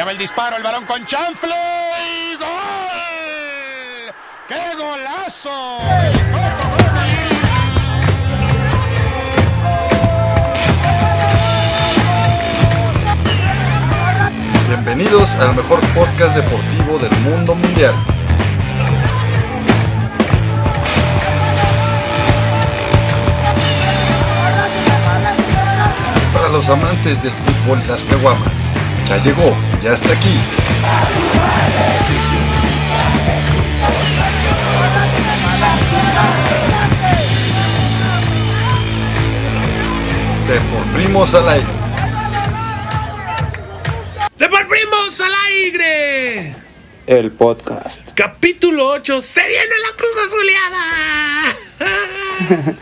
Allá va el disparo, el balón con chanfle y gol. ¡Qué golazo! Bienvenidos al mejor podcast deportivo del mundo mundial. Para los amantes del fútbol y las caguamas, ya llegó, ya está aquí. De por primos al aire. ¡De por primos al aire! El podcast. Capítulo 8, se viene la Cruz Azuleada.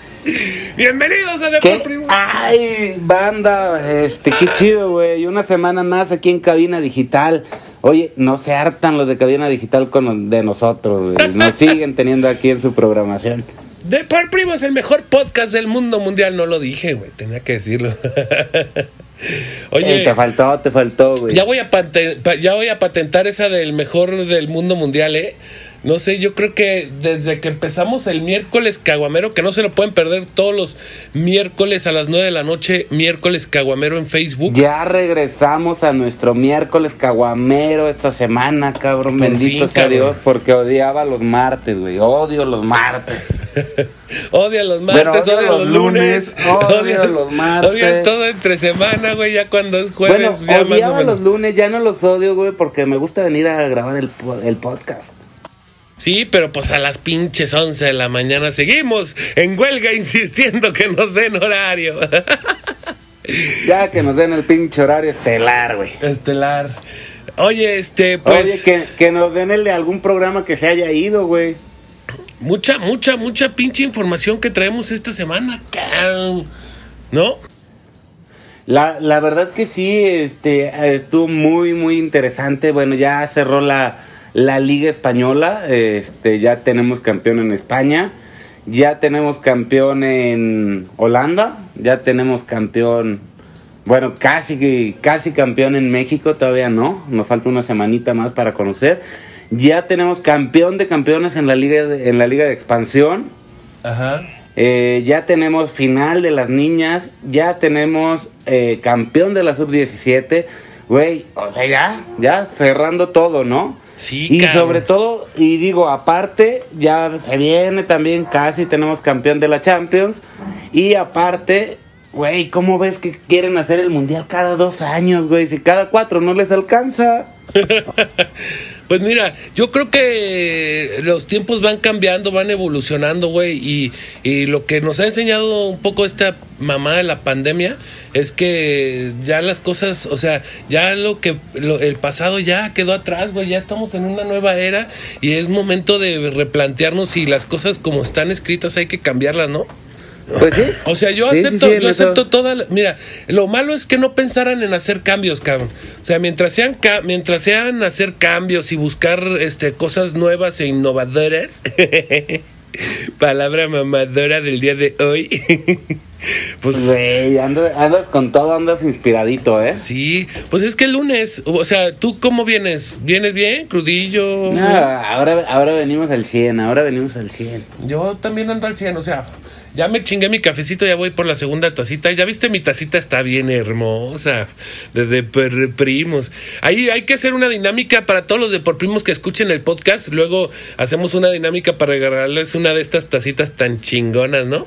Bienvenidos a De ¿Qué? por primos. Ay, banda, este, qué chido, güey. Una semana más aquí en Cabina Digital. Oye, no se hartan los de Cabina Digital con de nosotros, güey. Nos siguen teniendo aquí en su programación. De por primos, el mejor podcast del mundo mundial. No lo dije, güey, tenía que decirlo. Oye, Ey, te faltó, te faltó, güey. ya voy, a ya voy a patentar esa del mejor del mundo mundial, ¿eh? No sé, yo creo que desde que empezamos el miércoles caguamero, que no se lo pueden perder todos los miércoles a las 9 de la noche, miércoles caguamero en Facebook. Ya regresamos a nuestro miércoles caguamero esta semana, cabrón. Por Bendito fin, sea cabrón. Dios, porque odiaba los martes, güey. Odio los martes. Odia los martes, Bueno, odia los lunes, odio los martes. Odia todo entre semana, güey, ya cuando es jueves, bueno, ya más o odiaba menos. los lunes, ya no los odio, güey, porque me gusta venir a grabar el, el podcast. Sí, pero pues a las pinches 11 de la mañana seguimos en huelga insistiendo que nos den horario. Ya que nos den el pinche horario estelar, güey. Estelar. Oye, este, pues Oye, que, que nos den el de algún programa que se haya ido, güey. mucha, mucha, mucha pinche información que traemos esta semana. ¿no? La, la verdad que sí, este, estuvo muy, muy interesante. Bueno, ya cerró la, la Liga Española. Este, ya tenemos campeón en España. Ya tenemos campeón en Holanda. Ya tenemos campeón, bueno, casi, casi campeón en México. Todavía no. Nos falta una semanita más para conocer. Ya tenemos campeón de campeones en la Liga de, en la Liga de Expansión. Ajá. Eh, ya tenemos final de las niñas, ya tenemos eh, campeón de la sub-17, güey, o sea, ya, ya cerrando todo, ¿no? Sí, Y cabrón. sobre todo, y digo, aparte, ya se viene también, casi tenemos campeón de la Champions, y aparte, güey, ¿cómo ves que quieren hacer el Mundial cada dos años, güey? Si cada cuatro no les alcanza. Pues mira, yo creo que los tiempos van cambiando, van evolucionando, güey, y, y lo que nos ha enseñado un poco esta mamá de la pandemia es que ya las cosas, o sea, ya lo que lo- el pasado ya quedó atrás, güey, ya estamos en una nueva era y es momento de replantearnos si las cosas como están escritas hay que cambiarlas, ¿no? Pues sí. O sea, yo Sí, acepto, sí, yo acepto toda la- mira, lo malo es que no pensaran en hacer cambios, cabrón. O sea, mientras sean mientras sean hacer cambios y buscar este cosas nuevas e innovadoras. Palabra mamadora del día de hoy. pues Güey, andas, andas con todo, andas inspiradito, ¿eh? sí, pues es que el lunes, o sea, ¿tú cómo vienes? ¿Vienes bien? ¿Crudillo? No, ahora, ahora venimos al 100, ahora venimos al 100. Yo también ando al 100, o sea, ya me chingué mi cafecito, ya voy por la segunda tacita. Ya viste, mi tacita está bien hermosa, de, de por primos. Ahí hay que hacer una dinámica para todos los de por primos que escuchen el podcast. Luego hacemos una dinámica para regalarles una de estas tacitas tan chingonas, ¿no?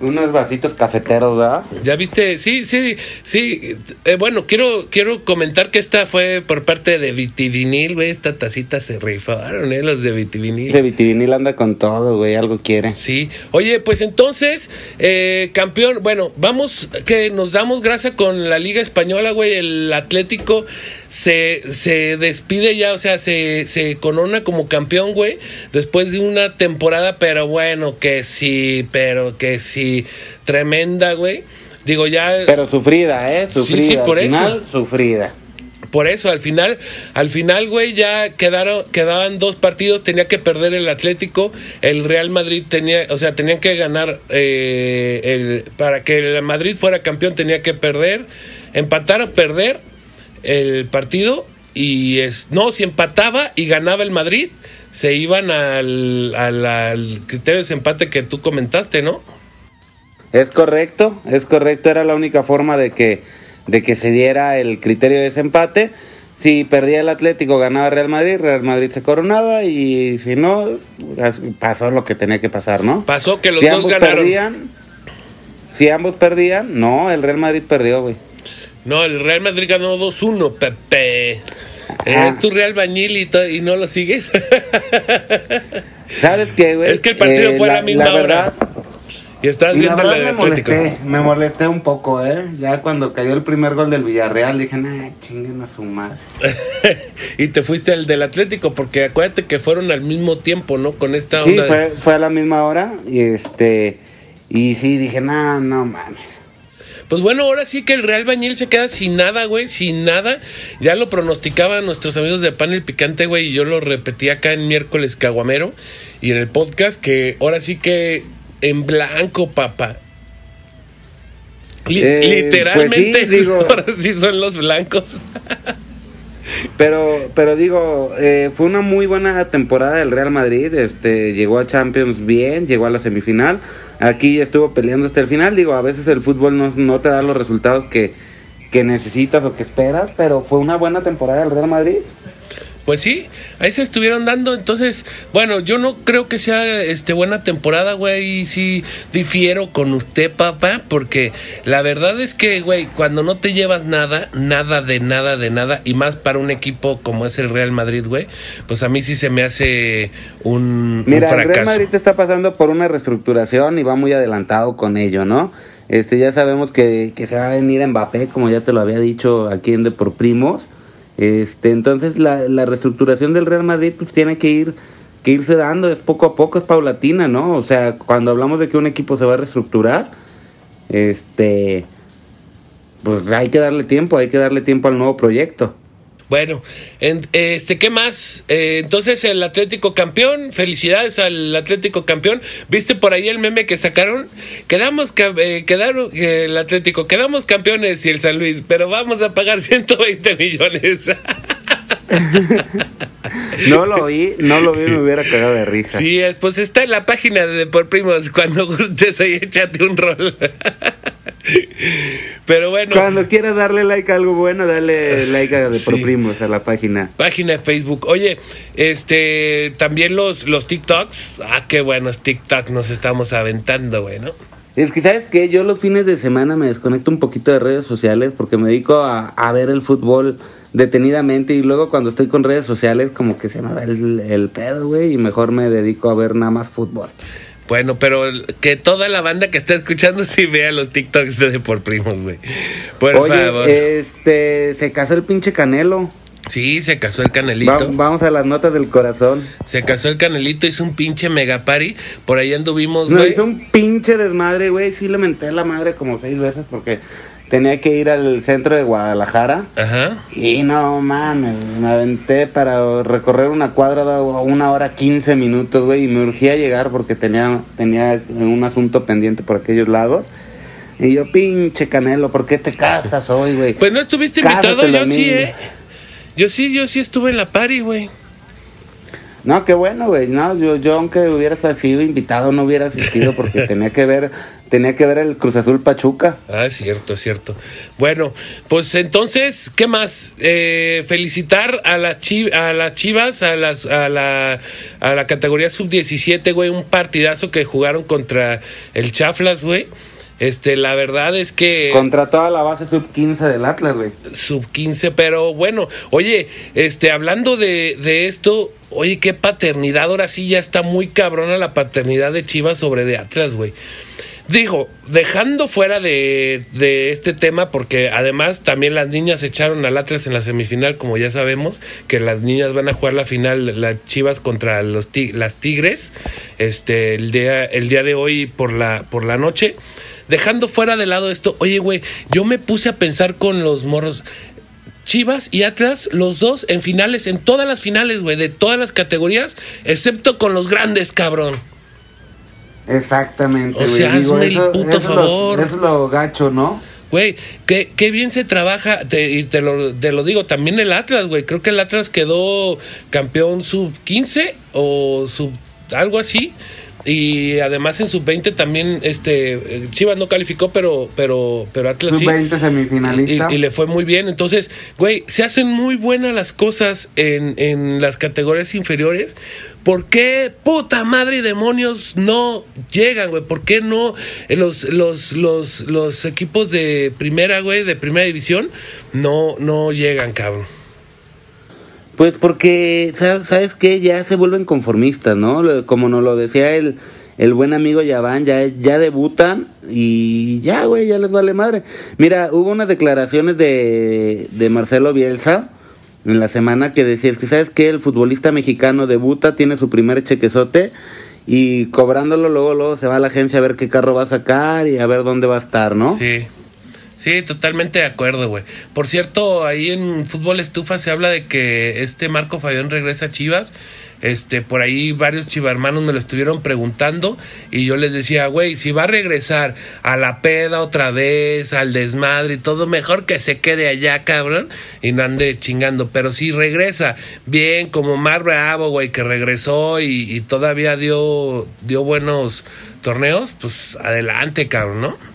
Unos vasitos cafeteros, ¿verdad? Ya viste, sí, sí, sí. Eh, bueno, quiero, quiero comentar que esta fue por parte de Vitivinil, güey. Esta tacita se rifaron, ¿eh? Los de Vitivinil. Ese vitivinil anda con todo, güey, algo quiere. Sí, oye, pues entonces, eh, campeón, bueno, vamos, que nos damos gracia con la Liga Española, güey, el Atlético se, se despide ya, o sea, se, se corona como campeón, güey, después de una temporada, pero bueno, que sí, pero que sí, tremenda, güey. Digo, ya... Pero sufrida, ¿eh? Sufrida. sí, por Al eso. sufrida. Por eso, al final, al final, güey, ya quedaron, quedaban dos partidos, tenía que perder el Atlético, el Real Madrid tenía, o sea, tenían que ganar, eh, el, para que el Madrid fuera campeón tenía que perder, empatar o perder, el partido y es no, si empataba y ganaba el Madrid, se iban al, al, al criterio de desempate que tú comentaste, ¿no? Es correcto, es correcto, era la única forma de que, de que se diera el criterio de desempate. Si perdía el Atlético, ganaba Real Madrid, Real Madrid se coronaba y si no, as- pasó lo que tenía que pasar, ¿no? Pasó que los si dos ambos ganaron. perdían, si ambos perdían, no, el Real Madrid perdió, güey. No, el Real Madrid ganó 2-1, Pepe. Ah. Es tu Real Bañil y, y no lo sigues. ¿Sabes qué, güey? Es que el partido Eh, fue a la misma hora. y estás Y la viendo la me Atlético. molesté, me molesté un poco, ¿eh? Ya cuando cayó el primer gol del Villarreal dije, nah, chinguen a su madre. y te fuiste al del Atlético, porque acuérdate que fueron al mismo tiempo, ¿no? Con esta Sí, onda. de- fue, fue a la misma hora y este... Y sí, dije, no, no mames. Pues bueno, ahora sí que el Real Bañil se queda sin nada, güey, sin nada. Ya lo pronosticaban nuestros amigos de Panel Picante, güey, y yo lo repetí acá en miércoles Caguamero y en el podcast, que ahora sí que en blanco, papá. Li- Eh, literalmente, pues sí, digo- ahora sí son los blancos. Pero, pero digo, eh, fue una muy buena temporada del Real Madrid. Este, llegó a Champions bien, llegó a la semifinal. Aquí estuvo peleando hasta el final. Digo, a veces el fútbol no, no te da los resultados que, que necesitas o que esperas, pero fue una buena temporada del Real Madrid. Pues sí, ahí se estuvieron dando. Entonces, bueno, yo no creo que sea este buena temporada, güey. Y sí difiero con usted, papá, porque la verdad es que, güey, cuando no te llevas nada, nada de nada de nada, y más para un equipo como es el Real Madrid, güey, pues a mí sí se me hace un, un Mira, el Real fracaso. Madrid está pasando por una reestructuración y va muy adelantado con ello, ¿no? Este, ya sabemos que, que se va a venir Mbappé, como ya te lo había dicho aquí en De por Primos. Este, entonces la, la reestructuración del Real Madrid pues tiene que ir que irse dando, es poco a poco, es paulatina, ¿no? O sea, cuando hablamos de que un equipo se va a reestructurar, este, pues hay que darle tiempo, hay que darle tiempo al nuevo proyecto. Bueno, en- este, ¿qué más? Eh, entonces el Atlético campeón, felicidades al Atlético campeón. ¿Viste por ahí el meme que sacaron? Quedamos, eh, quedaron, eh, el Atlético, quedamos campeones y el San Luis, pero vamos a pagar 120 millones. No lo vi, no lo vi, me hubiera cagado de risa. sí, es, pues está en la página de Por Primos, cuando gustes ahí échate un rol. pero bueno. Cuando quieras darle like a algo bueno, dale like a de Sí. a la página. Página de Facebook. Oye, este, también los, los TikToks. Ah, qué buenos TikToks nos estamos aventando, güey, ¿no? Es que, ¿sabes qué? Yo los fines de semana me desconecto un poquito de redes sociales porque me dedico a, a ver el fútbol detenidamente y luego cuando estoy con redes sociales como que se me va el, el pedo, güey, y mejor me dedico a ver nada más fútbol. Bueno, pero que toda la banda que está escuchando sí vea los TikToks de Por Primos, güey. Por Oye, favor. este, se casó el pinche Canelo. Sí, se casó el Va- Canelito. vamos a las notas del corazón. Se casó el Canelito, hizo un pinche mega party. Por ahí anduvimos, No, güey. hizo un pinche desmadre, güey. Sí le menté a la madre como seis veces porque tenía que ir al centro de Guadalajara. Ajá. Y no mames, me aventé para recorrer una cuadra de una hora quince minutos, güey, y me urgía llegar porque tenía, tenía un asunto pendiente por aquellos lados. Y yo, pinche Canelo, ¿por qué te casas hoy, güey? Pues no estuviste invitado, yo sí, eh. Yo sí, yo sí estuve en la party, güey. No, qué bueno, güey. No, yo, yo aunque hubiera sido invitado no hubiera asistido porque tenía que ver, tenía que ver el Cruz Azul Pachuca. Ah, es cierto, es cierto. Bueno, pues entonces, ¿qué más? Eh, felicitar a, la chi- a las Chivas, a, las, a, la, a la categoría sub-17, güey, un partidazo que jugaron contra el Chaflas, güey. Este, la verdad es que Contra toda la base sub 15 del Atlas, güey. sub 15, pero bueno, oye, este, hablando de, de esto, oye, qué paternidad, ahora sí ya está muy cabrona la paternidad de Chivas sobre de Atlas, güey. Digo, dejando fuera de, de este tema, porque además también las niñas echaron al Atlas en la semifinal, como ya sabemos, que las niñas van a jugar la final, las Chivas contra los las Tigres, este, el día, el día de hoy por la, por la noche. Dejando fuera de lado esto, oye, güey, yo me puse a pensar con los morros. Chivas y Atlas, los dos en finales, en todas las finales, güey, de todas las categorías, excepto con los grandes, cabrón. Exactamente, O güey. sea, hazme el puto eso lo- favor. eso es lo gacho, ¿no? güey, qué, qué bien se trabaja, te- y te lo, te lo digo, también el Atlas, güey, creo que el Atlas quedó campeón sub 15 o sub algo así. Y además en sub 20 también este eh, Chivas no calificó, pero pero pero Atlas sí. Sub-20 semifinalista. Y, y le fue muy bien. Entonces, güey, se hacen muy buenas las cosas en, en las categorías inferiores. ¿Por qué, puta madre y demonios, no llegan, güey? ¿Por qué no eh, los, los, los, los equipos de primera, güey, de primera división, no, no llegan, cabrón? Pues porque, sa- ¿sabes qué? Ya se vuelven conformistas, ¿no? Como nos lo decía el, el buen amigo Yaván, ya, ya debutan y ya, güey, ya les vale madre. Mira, hubo unas declaraciones de, de Marcelo Bielsa en la semana que decía, es que sabes qué? el futbolista mexicano debuta, tiene su primer chequezote y cobrándolo luego, luego se va a la agencia a ver qué carro va a sacar y a ver dónde va a estar, ¿no? Sí. Sí, totalmente de acuerdo, güey. Por cierto, ahí en Fútbol Estufa se habla de que este Marco Fabián regresa a Chivas. Este, por ahí varios chivarmanos me lo estuvieron preguntando y yo les decía, güey, si va a regresar a la peda otra vez, al desmadre y todo, mejor que se quede allá, cabrón, y no ande chingando. Pero si regresa bien, como Mar Bravo, güey, que regresó y, y todavía dio, dio buenos torneos, pues adelante, cabrón, ¿no?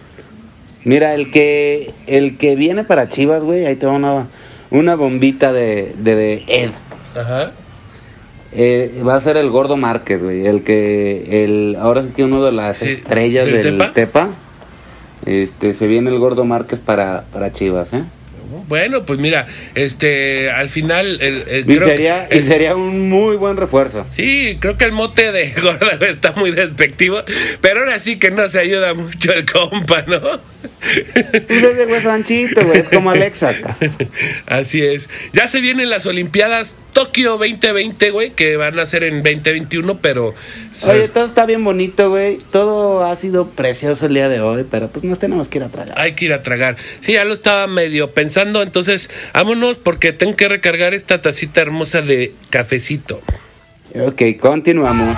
Mira, el que el que viene para Chivas, güey, ahí te va una, una bombita de, de, de Ed. Ajá. Eh, va a ser el Gordo Márquez, güey. El que, el, ahora sí que uno de las Sí, estrellas ¿del del Tepa? Tepa. Este, se viene el Gordo Márquez para, para Chivas, ¿eh? Bueno, pues mira, este, al final, el, el- Y creo sería, que- y sería un muy buen refuerzo. sí, creo que el mote de gorda está muy despectivo, pero ahora sí que no se ayuda mucho el compa, ¿no? Es de hueso anchito, güey. Es como Alexa. acá. Así es. Ya se vienen las Olimpiadas Tokio 2020, güey, que van a ser en 2021, pero Oye, todo está bien bonito, güey. Todo ha sido precioso el día de hoy, pero pues nos tenemos que ir a tragar. hay que ir a tragar. Sí, ya lo estaba medio pensando, entonces vámonos porque tengo que recargar esta tacita hermosa de cafecito. Ok, continuamos.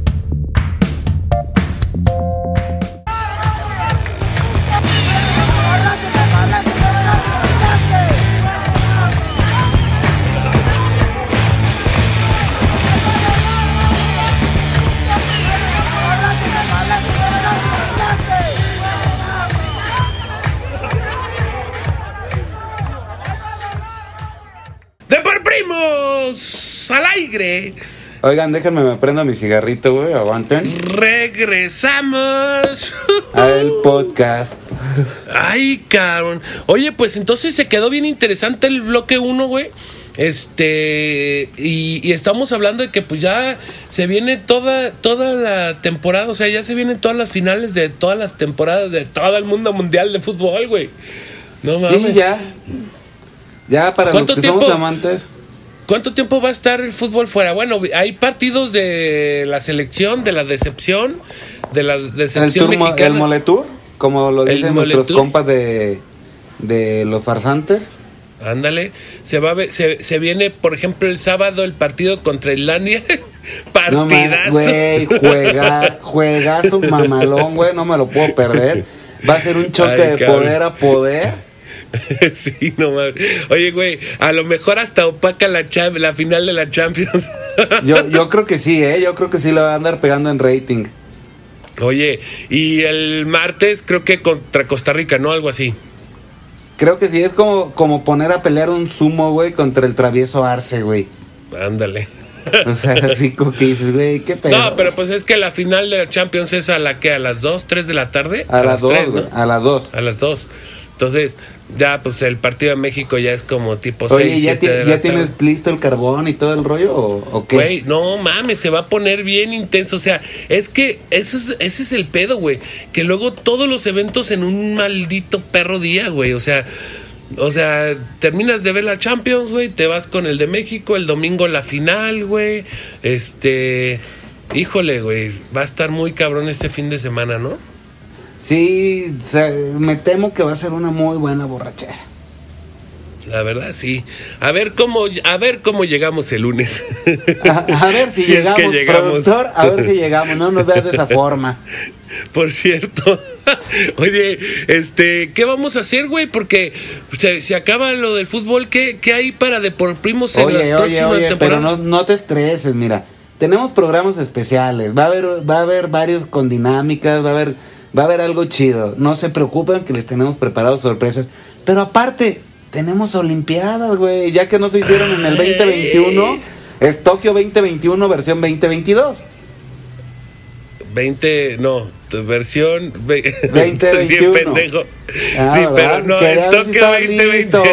Aire! Oigan, déjenme me prendo mi cigarrito, güey. Aguanten. Regresamos. Al podcast. Ay, cabrón. Oye, pues entonces se quedó bien interesante el bloque 1, güey. Este, y, y estamos hablando de que pues ya se viene toda, toda la temporada, o sea, ya se vienen todas las finales de todas las temporadas de todo el mundo mundial de fútbol, güey. No mames. Sí, ya. Ya para los ¿Cuánto que tiempo? somos amantes. ¿Cuánto tiempo va a estar el fútbol fuera? Bueno, hay partidos de la selección, de la decepción, de la El, decepción mo- mexicana. el Moletour, como lo El dicen nuestros compas de, de los farsantes. Ándale, se va se, se viene, por ejemplo, el sábado el partido contra Islandia. No Partidazo. güey, juega, juegazo mamalón, güey, no me lo puedo perder. Va a ser un choque Ay, de cabrón. poder a poder. sí, no mames. Oye, güey, a lo mejor hasta opaca la, la final de la Champions. Yo, yo creo que sí, eh, yo creo que sí le va a andar pegando en rating. Oye, y el martes creo que contra Costa Rica, ¿no? Algo así. Creo que sí, es como, como poner a pelear un sumo, güey, contra el travieso Arce, güey. Ándale. O sea, así como que dices, güey, qué pedo. No, pero pues es que la final de la Champions es a la que, a las 2, 3 de la tarde. A las dos, tres, güey, ¿no? a las dos. A las 2. Entonces, ya pues el partido de México ya es como tipo Oye, 6, ¿ya, 7 ti- de la ya tarde. tienes listo el carbón y todo el rollo o, o qué? Güey, no mames, se va a poner bien intenso. O sea, es que eso es, ese es el pedo, güey. Que luego todos los eventos en un maldito perro día, güey. O sea, o sea, terminas de ver la Champions, güey, te vas con el de México, el domingo la final, güey. Este, híjole, güey, va a estar muy cabrón este fin de semana, ¿no? Sí, o sea, me temo que va a ser una muy buena borrachera. La verdad, sí. A ver cómo, a ver cómo llegamos el lunes. A, a ver si, Si es llegamos, que llegamos. productor, a ver si llegamos, no nos veas de esa forma. Por cierto, oye, este, ¿qué vamos a hacer, güey? Porque se, se acaba lo del fútbol. ¿Qué, qué hay para Deporprimos en las Oye, próximas oye, pero temporadas? no, no te estreses, mira. Tenemos programas especiales, va a haber, va a haber varios con dinámicas, va a haber, va a haber algo chido. No se preocupen que les tenemos preparados sorpresas. Pero aparte, tenemos Olimpiadas, güey. Ya que no se hicieron en el Ay. 2021, es Tokio 2021 versión 2022. 20, no, versión ve- 2021. Bien pendejo. Ah, sí, pero no, Quería el si estabas 2020. listo.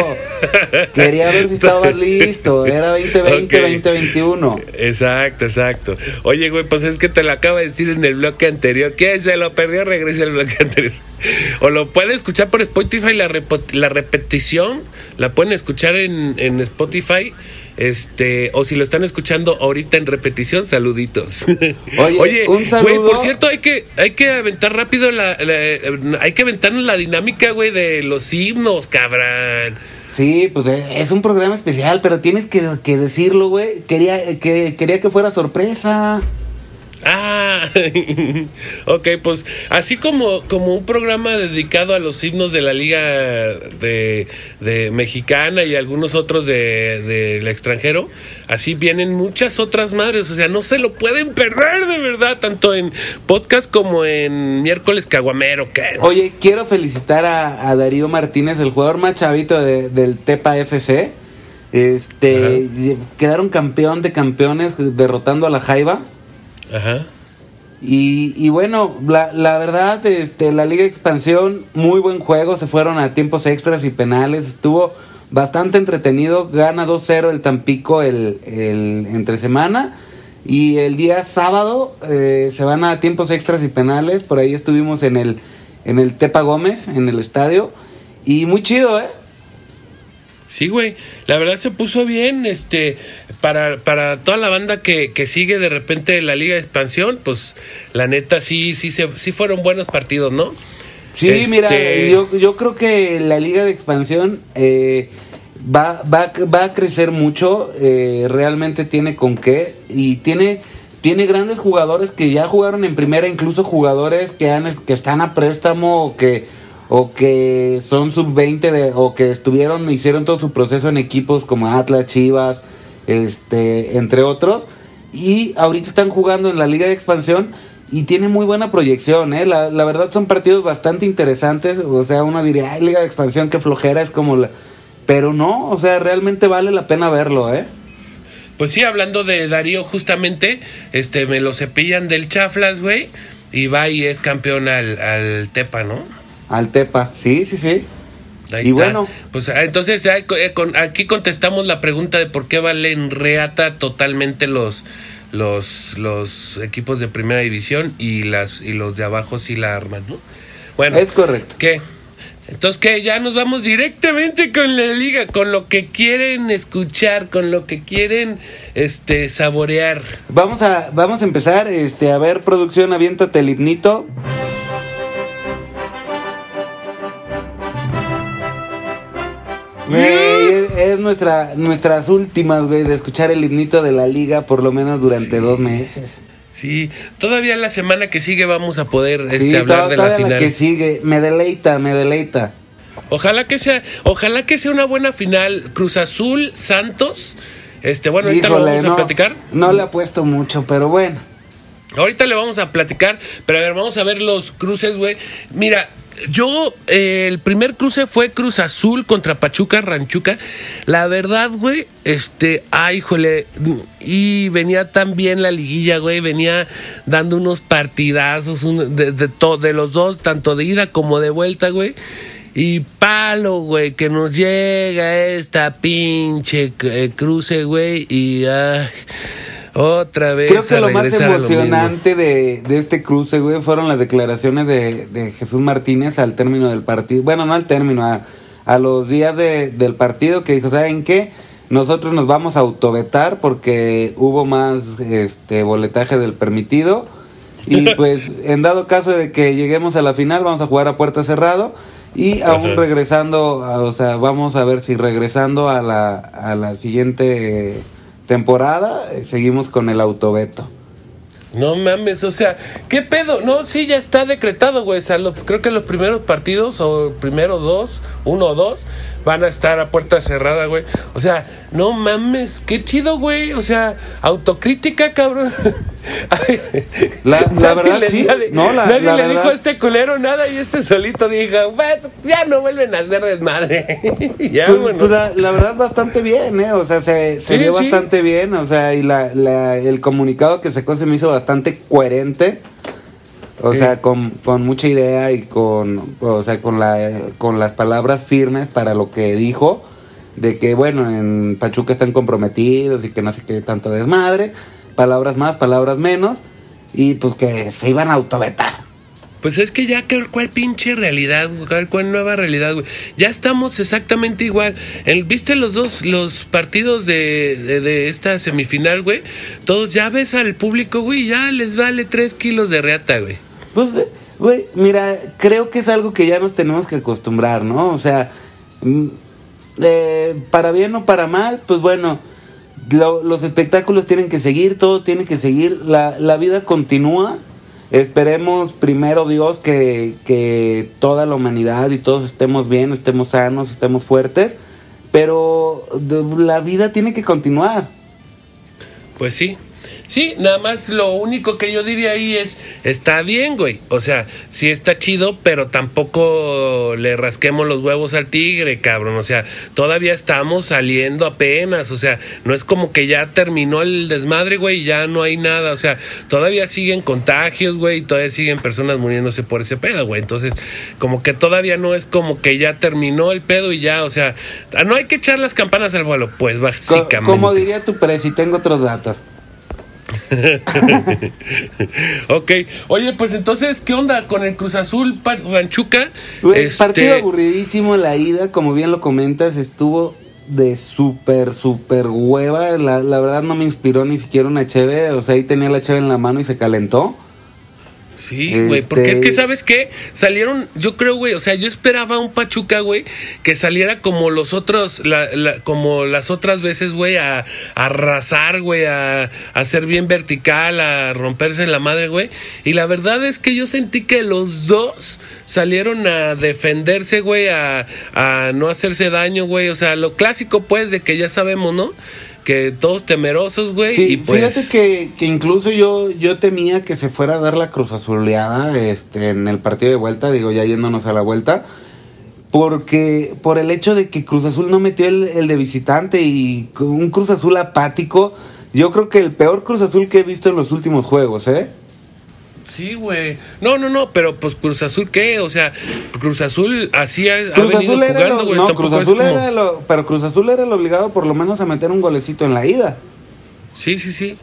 Quería ver si estabas listo. Era 2020, Ok. 2021. Exacto, exacto. Oye, güey, pues es que te lo acabo de decir en el bloque anterior. ¿Quién se lo perdió? Regresa al bloque anterior. O lo puede escuchar por Spotify, la, la repetición. La pueden escuchar en, en Spotify. Este, o si lo están escuchando ahorita en repetición, saluditos. Oye, un güey, saludo. por cierto, hay que, hay que aventar rápido la, la- hay que aventarnos la dinámica, güey, de los himnos, cabrón. Sí, pues eh, es un programa especial, pero tienes que, que decirlo, güey. Quería que, quería que fuera sorpresa. Ah, ok, pues así como, como un programa dedicado a los himnos de la liga de, de mexicana y algunos otros de- del extranjero, así vienen muchas otras madres, o sea, no se lo pueden perder de verdad, tanto en podcast como en miércoles caguamero, que Oye, quiero felicitar a, a Darío Martínez, el jugador más chavito de- del Tepa FC. Este, quedaron campeón de campeones derrotando a la Jaiba. Ajá. Y, y bueno, la, la verdad, este, la Liga Expansión, muy buen juego, se fueron a tiempos extras y penales, estuvo bastante entretenido, gana 2-0 el Tampico el, el entre semana y el día sábado eh, se van a tiempos extras y penales, por ahí estuvimos en el, en el Tepa Gómez, en el estadio, y muy chido, ¿eh? Sí, güey. La verdad se puso bien, este, para, para toda la banda que, que sigue de repente la Liga de Expansión, pues la neta sí, sí, se, sí fueron buenos partidos, ¿no? Sí, Este- mira, yo, yo creo que la liga de expansión eh, va, va, va a crecer mucho, eh, realmente tiene con qué y tiene, tiene grandes jugadores que ya jugaron en primera, incluso jugadores que, han, que están a préstamo o que, o que son sub-20 de- o que estuvieron, hicieron todo su proceso en equipos como Atlas, Chivas, este, entre otros, y ahorita están jugando en la liga de expansión y tiene muy buena proyección, ¿eh? La, la verdad son partidos bastante interesantes, o sea, uno diría, ay, liga de expansión, qué flojera, es como la... Pero no, o sea, realmente vale la pena verlo, ¿eh? Pues sí, hablando de Darío, justamente, este, me lo cepillan del chaflas, güey, y va y es campeón al, al Tepa, ¿no? Al Tepa, sí, sí, sí. Ahí Y está. bueno. Pues ah, entonces ah, eh, aquí contestamos la pregunta de por qué valen reata totalmente los los los equipos de primera división y las y los de abajo sí la arman, ¿no? Bueno, Es correcto. ¿qué? Entonces que ya nos vamos directamente con la liga, con lo que quieren escuchar, con lo que quieren este saborear. Vamos a, vamos a empezar, este, a ver, producción, aviéntate el himnito. Güey, es, es nuestra, nuestras últimas, güey, de escuchar el himnito de la liga por lo menos durante dos meses. Sí, todavía la semana que sigue vamos a poder este, hablar to- de la final. que sigue, me deleita, me deleita. Ojalá que sea, ojalá que sea una buena final. Cruz Azul, Santos. Este, bueno, ahorita lo vamos a platicar. No le apuesto mucho, pero bueno. Ahorita le vamos a platicar, pero a ver, vamos a ver los cruces, güey. Mira, yo, eh, el primer cruce fue Cruz Azul contra Pachuca Ranchuca. La verdad, güey, este, ay, híjole, y venía tan bien la liguilla, güey, venía dando unos partidazos de los dos, tanto de ida como de vuelta, güey. Y palo, güey, que nos llega esta pinche eh, cruce, güey, y ay, otra vez. Creo que lo más lo emocionante de, de este cruce, güey, fueron las declaraciones de, de Jesús Martínez al término del partido. Bueno, no al término, a, a los días de- del partido que dijo, ¿saben qué? Nosotros nos vamos a autovetar porque hubo más este boletaje del permitido. Y pues, en dado caso de que lleguemos a la final, vamos a jugar a puerta cerrado. Y aún regresando, a- o sea, vamos a ver si regresando a la, a la siguiente eh, temporada, eh, seguimos con el autoveto. No mames, o sea, ¿qué pedo? No, sí, ya está decretado, güey. O sea, creo que los primeros partidos, o primero dos, uno o dos, van a estar a puerta cerrada, güey. O sea, no mames, qué chido, güey. O sea, autocrítica, cabrón. La- verdad, le- sí. Nadie, No, la- nadie la le dijo a este culero nada y este solito dijo, pues, ya no vuelven a hacer desmadre. ya, Pues, bueno. pues, la, verdad bastante bien, ¿eh? O sea, se, se Sí, sí. bastante bien, o sea, y la, la- el comunicado que sacó se me hizo bastante coherente. O Sí. sea, con, con mucha idea y con, o sea, con, la, con las palabras firmes para lo que dijo, de que, bueno, en Pachuca están comprometidos y que no sé qué tanto desmadre, palabras más, palabras menos, y pues que se iban a autovetar. Pues es que ya, ¿cuál, cuál pinche realidad, güey? ¿Cuál, cuál nueva realidad, güey? Ya estamos exactamente igual. El, ¿Viste los dos, los partidos de, de, de esta semifinal, güey? Todos ya ves al público, güey, ya les vale tres kilos de reata, güey. Pues, eh, güey, mira, creo que es algo que ya nos tenemos que acostumbrar, ¿no? O sea, mm, eh, para bien o para mal, pues bueno, lo- los espectáculos tienen que seguir, todo tiene que seguir, la, la vida continúa. Esperemos primero Dios que, que toda la humanidad y todos estemos bien, estemos sanos, estemos fuertes, pero la vida tiene que continuar. Pues sí. Sí, nada más lo único que yo diría ahí es, está bien, güey. O sea, sí está chido, pero tampoco le rasquemos los huevos al tigre, cabrón. O sea, todavía estamos saliendo apenas. O sea, no es como que ya terminó el desmadre, güey, y ya no hay nada. O sea, todavía siguen contagios, güey, y todavía siguen personas muriéndose por ese pedo, güey. Entonces, como que todavía no es como que ya terminó el pedo y ya, o sea, no hay que echar las campanas al vuelo, pues básicamente. como diría tu presi, tengo otros datos. ok, oye, pues entonces, ¿qué onda con el Cruz Azul Ranchuca? Este, Partido aburridísimo la ida, como bien lo comentas, estuvo de súper, súper hueva. La, la verdad no me inspiró ni siquiera una cheve. O sea, ahí tenía la cheve en la mano y se calentó. Sí, güey, Este- porque es que, ¿sabes qué? Salieron, yo creo, güey, o sea, yo esperaba un Pachuca, güey, que saliera como los otros, la, la- como las otras veces, güey, a, a arrasar, güey, a, a ser bien vertical, a romperse en la madre, güey. Y la verdad es que yo sentí que los dos salieron a defenderse, güey, a, a no hacerse daño, güey. O sea, lo clásico, pues, de que ya sabemos, ¿no? Que todos temerosos, güey. Sí, y pues... fíjate que, que incluso yo, yo temía que se fuera a dar la cruz azuleada este, en el partido de vuelta, digo, ya yéndonos a la vuelta. Porque por el hecho de que Cruz Azul no metió el, el de visitante y un Cruz Azul apático, yo creo que el peor Cruz Azul que he visto en los últimos juegos, ¿eh? Sí, güey. No, no, no, pero pues Cruz Azul, ¿qué? O sea, Cruz Azul así ha, ha Cruz venido Azul era jugando, lo- güey. no, Cruz Azul como- era lo, pero Cruz Azul era el obligado por lo menos a meter un golecito en la ida. Sí, sí, sí.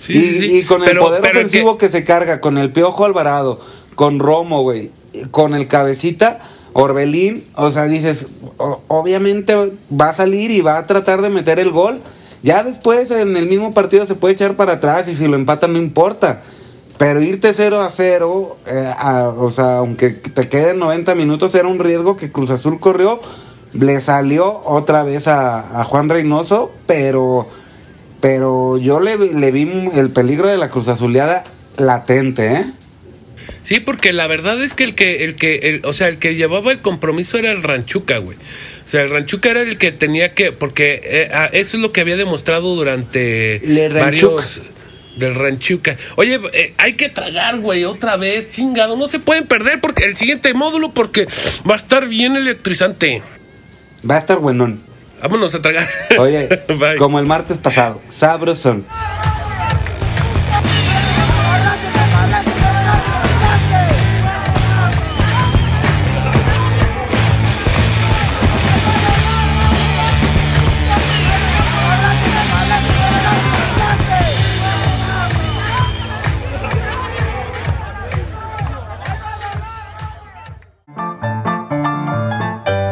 Sí, y, sí, sí. y con el poder pero es que- ofensivo que... se carga, con el Piojo Alvarado, con Romo, güey, con el cabecita, Orbelín, o sea, dices, o- obviamente va a salir y va a tratar de meter el gol. Ya después en el mismo partido se puede echar para atrás y si lo empatan no importa. Pero irte 0 a 0, eh, a- o sea, aunque te queden 90 minutos, era un riesgo que Cruz Azul corrió. Le salió otra vez a, a Juan Reynoso, pero, pero yo le, le vi el peligro de la Cruz Azuleada latente, ¿eh? Sí, porque la verdad es que el que, el que, el- o sea, el que llevaba el compromiso era el Ranchuca, güey. O sea, el Ranchuca era el que tenía que, porque eh, eso es lo que había demostrado durante Le Ranchuca. Del Ranchuca. Oye, eh, hay que tragar, güey, otra vez, chingado. No se pueden perder porque el siguiente módulo porque va a estar bien electrizante. Va a estar buenón. Vámonos a tragar. Oye, como el martes pasado, sabrosón.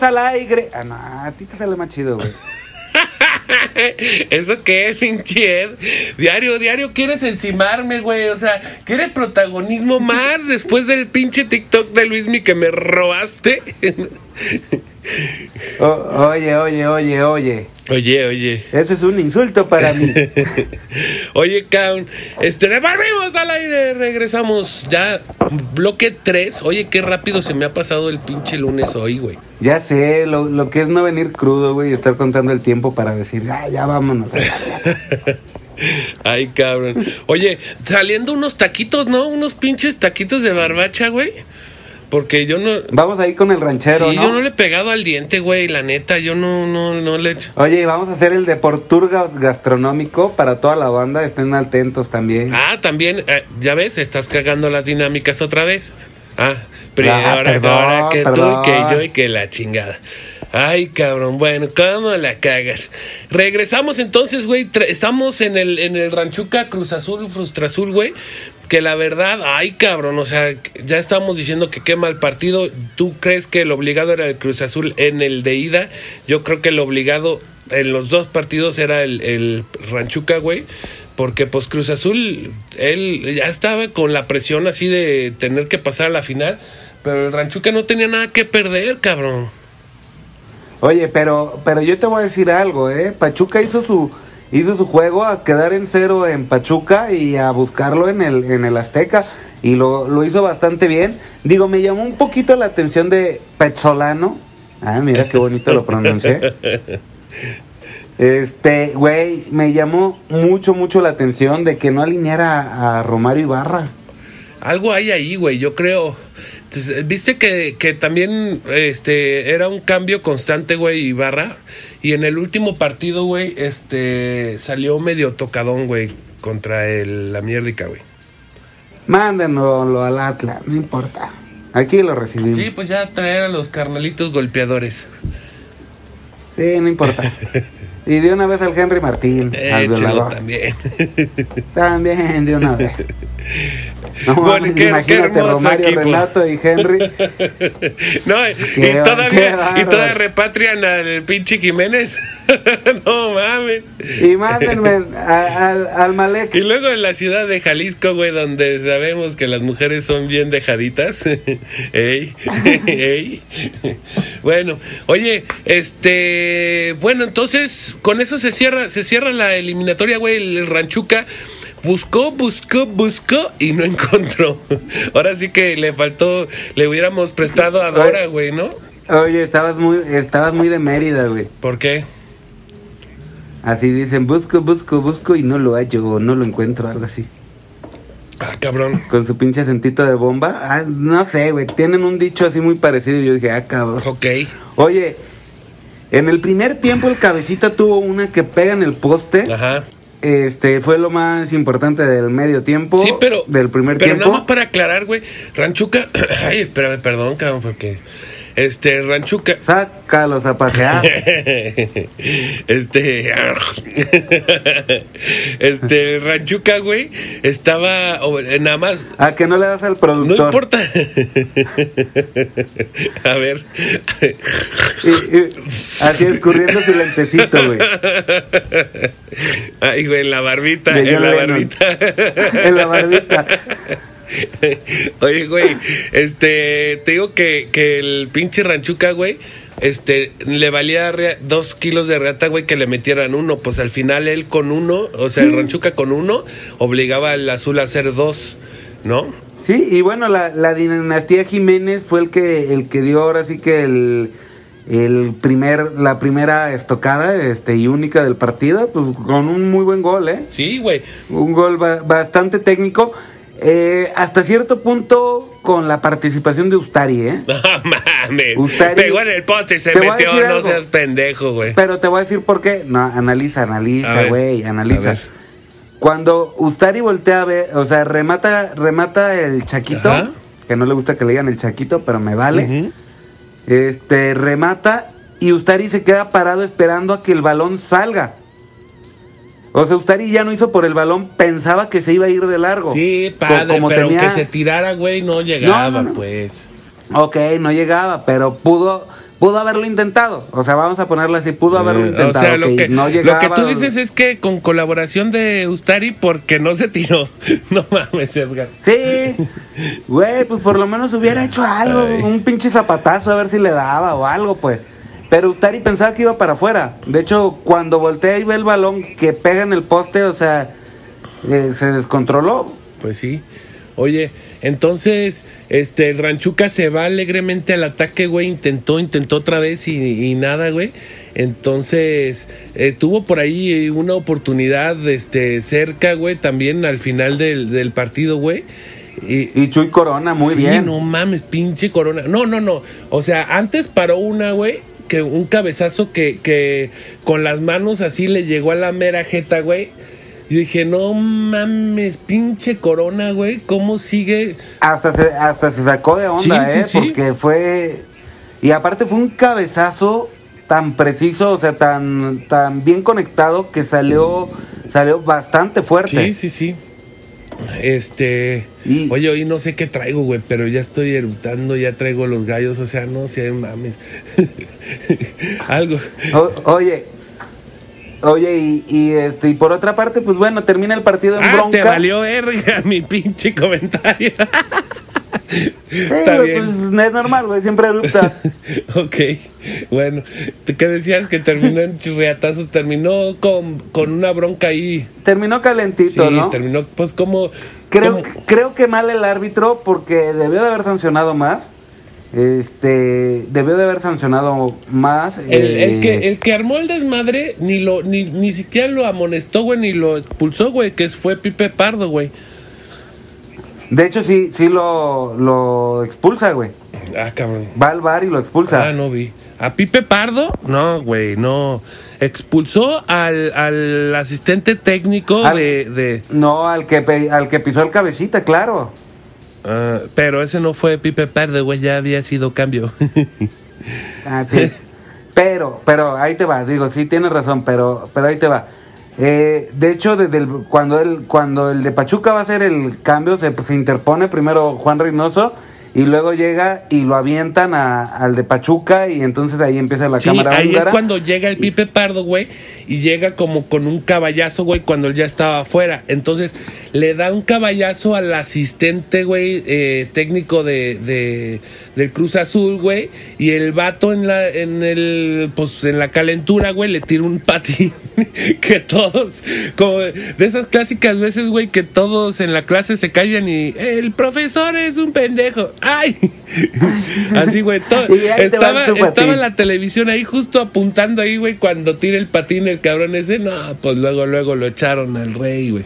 Al aire. Ah, a ti te sale más chido, güey. ¿Eso qué, pinche Diario, diario quieres encimarme, güey. O sea, ¿quieres protagonismo más después del pinche TikTok de Luismi que me robaste? oye, oye, oye, oye. Oye, oye. Eso es un insulto para mí. oye, Caun, este, volvimos al aire, regresamos. Ya, bloque 3. Oye, qué rápido se me ha pasado el pinche lunes hoy, güey. Ya sé, lo, lo que es no venir crudo, güey, y estar contando el tiempo para decir, ah, ya vámonos. Ay, cabrón. Oye, saliendo unos taquitos, ¿no? Unos pinches taquitos de barbacha, güey. Porque yo no. Vamos ahí con el ranchero. Sí, yo no le he pegado al diente, güey, la neta. Yo no, no, no le. Oye, vamos a hacer el de gastronómico para toda la banda. Estén atentos también. Ah, también. Eh, ya ves, estás cagando las dinámicas otra vez. Ah, pero ah, ahora, que tú y que yo y que la chingada. Ay, cabrón, bueno, ¿cómo la cagas? Regresamos entonces, güey. Estamos en el, en el Ranchuca Cruz Azul, Frustra Azul, güey que la verdad, ay cabrón, o sea, ya estamos diciendo que quema el partido. ¿Tú crees que el obligado era el Cruz Azul en el de ida? Yo creo que el obligado en los dos partidos era el, el Ranchuca, güey. Porque pues Cruz Azul, él ya estaba con la presión así de tener que pasar a la final. Pero el Ranchuca no tenía nada que perder, cabrón. Oye, pero, pero yo te voy a decir algo, ¿eh? Pachuca hizo su, hizo su juego a quedar en cero en Pachuca y a buscarlo en el, en el Azteca. Y lo, lo hizo bastante bien. Digo, me llamó un poquito la atención de Petzolano. Ah, mira qué bonito lo pronuncié. Este, güey, me llamó mucho, mucho la atención de que no alineara a Romario Ibarra. Algo hay ahí, güey, yo creo. Viste que, que, también este era un cambio constante, güey, Ibarra. Y en el último partido, güey, este salió medio tocadón, güey, contra el, la mierdica, güey. Mándenlo al Atlas, no importa. Aquí lo recibimos. Sí, pues ya traer a los carnalitos golpeadores. Sí, no importa. y de una vez al Henry Martín. al también. también, de una vez. No, bueno, qué, imagínate, Romario, Renato y Henry. no, y, todavía, y todavía repatrian al pinche Jiménez. no mames. Y mándenme al, al Malek. Y luego en la ciudad de Jalisco, güey, donde sabemos que las mujeres son bien dejaditas. ey, ey. bueno, oye, este, bueno, entonces con eso se cierra, se cierra la eliminatoria, güey, el Ranchuca. Buscó, buscó, buscó y no encontró. Ahora sí que le faltó, le hubiéramos prestado a Dora, güey, ¿no? Oye, estabas muy, estabas muy de Mérida, güey. ¿Por qué? Así dicen, busco, busco, busco y no lo hallo, no lo encuentro, algo así. Ah, cabrón. Con su pinche acentito de bomba. Ah, no sé, güey. Tienen un dicho así muy parecido. Y yo dije, ah, cabrón. Ok. Oye, en el primer tiempo el cabecita tuvo una que pega en el poste. Ajá. Este fue lo más importante del medio tiempo. Sí, pero. Del primer pero tiempo. Pero nada más para aclarar, güey. Ranchuca. Ay, espérame, perdón, cabrón, porque. Este, Ranchuca. Sácalos a pasear. este. este, Ranchuca, güey, estaba nada más. ¿A que no le das al productor? No importa. a ver. así escurriendo su lentecito, güey. Ay, güey, en la barbita, en la barbita. en la barbita. Oye, güey, este, te digo que, que el pinche Ranchuca, güey, este, le valía dos kilos de reata, güey, que le metieran uno. Pues al final él con uno, o sea, el Ranchuca con uno, obligaba al azul a hacer dos, ¿no? Sí, y bueno, la, la dinastía Jiménez fue el que, el que dio ahora sí que el, el primer, la primera estocada este, y única del partido, pues con un muy buen gol, ¿eh? Sí, güey. Un gol ba- bastante técnico. Eh, hasta cierto punto con la participación de Ustari, ¿eh? No mames. Ustari- Pegó en el poste y se metió, no algo. seas pendejo, güey. Pero te voy a decir por qué. No, analiza, analiza, güey, analiza. Cuando Ustari voltea a ver, o sea, remata, remata el Chaquito, Ajá. que no le gusta que le digan el Chaquito, pero me vale. Este, remata y Ustari se queda parado esperando a que el balón salga. O sea, Ustari ya no hizo por el balón, pensaba que se iba a ir de largo. Sí, padre, como pero tenía- que se tirara, güey, no llegaba, No, no, no. pues. Ok, no llegaba, pero pudo, pudo haberlo intentado. O sea, vamos a ponerlo así, pudo haberlo Eh, intentado. o sea, lo que, no lo que tú dices es que con colaboración de Ustari, porque no se tiró. No mames, Edgar. Sí, güey, pues por lo menos hubiera hecho algo, Ay. un pinche zapatazo a ver si le daba o algo, pues. Pero Ustari pensaba que iba para afuera. De hecho, cuando voltea y ve el balón que pega en el poste, o sea, eh, se descontroló. Pues sí. Oye, entonces, este, el Ranchuca se va alegremente al ataque, güey. Intentó, intentó otra vez y, y nada, güey. Entonces, eh, tuvo por ahí una oportunidad, este, cerca, güey, también al final del, del partido, güey. Y, Y Chuy Corona, muy sí, bien. no mames, pinche corona. No, no, no. O sea, antes paró una, güey, que un cabezazo que, que con las manos así le llegó a la mera jeta, güey. Yo dije, no mames, pinche corona, güey, ¿cómo sigue? Hasta se, hasta se sacó de onda, Sí, sí, ¿eh? sí. Porque fue. Y aparte fue un cabezazo tan preciso, o sea, tan, tan bien conectado que salió, salió bastante fuerte. Sí, sí, sí. Este. Y- Oye, hoy no sé qué traigo, güey, pero ya estoy erutando, ya traigo los gallos, o sea, no sé, mames. Algo. O- oye, oye, y, y, este, y por otra parte, pues bueno, termina el partido en Ah, bronca. te valió verga mi pinche comentario. Sí, Está güey, bien. pues es normal, güey, siempre eruptas. ok, bueno, ¿qué decías? Que terminó en chirriatazos, terminó con, con una bronca ahí. Terminó calentito, sí, ¿no? terminó, pues como. Creo, como- creo que mal el árbitro porque debió de haber sancionado más. Este, debió de haber sancionado más. El, eh, el que, el que armó el desmadre ni lo ni, ni siquiera lo amonestó, güey, ni lo expulsó, güey, que fue Pipe Pardo, güey. De hecho, sí, sí lo, lo expulsa, güey. Ah, cabrón. Va al bar y lo expulsa. Ah, no vi. ¿A Pipe Pardo? No, güey, no. Expulsó al, al asistente técnico Al- de... de No, al que, al que pisó el cabecita, claro. ah, pero ese no fue Pipe Pardo, güey, ya había sido cambio. Ah, sí. pero, pero ahí te va, digo, sí tienes razón, pero, pero ahí te va. Eh, de hecho, desde el, cuando el, cuando el de Pachuca va a hacer el cambio, se, se interpone primero Juan Reynoso y luego llega y lo avientan a- al de Pachuca y entonces ahí empieza la Sí, cámara ahí húngara. es cuando llega el Pipe Pardo, güey, y llega como con un caballazo, güey, cuando él ya estaba afuera. Entonces, le da un caballazo al asistente, güey, eh, técnico de, de- del Cruz Azul, güey, y el vato en la, en el, pues, en la calentura, güey, le tira un patín que todos, como de esas clásicas veces, güey, que todos en la clase se callan y el profesor es un pendejo. ¡Ay! Así, güey, todo. Estaba, estaba la televisión ahí justo apuntando ahí, güey, cuando tira el patín el cabrón ese, no, pues luego, luego lo echaron al rey, güey.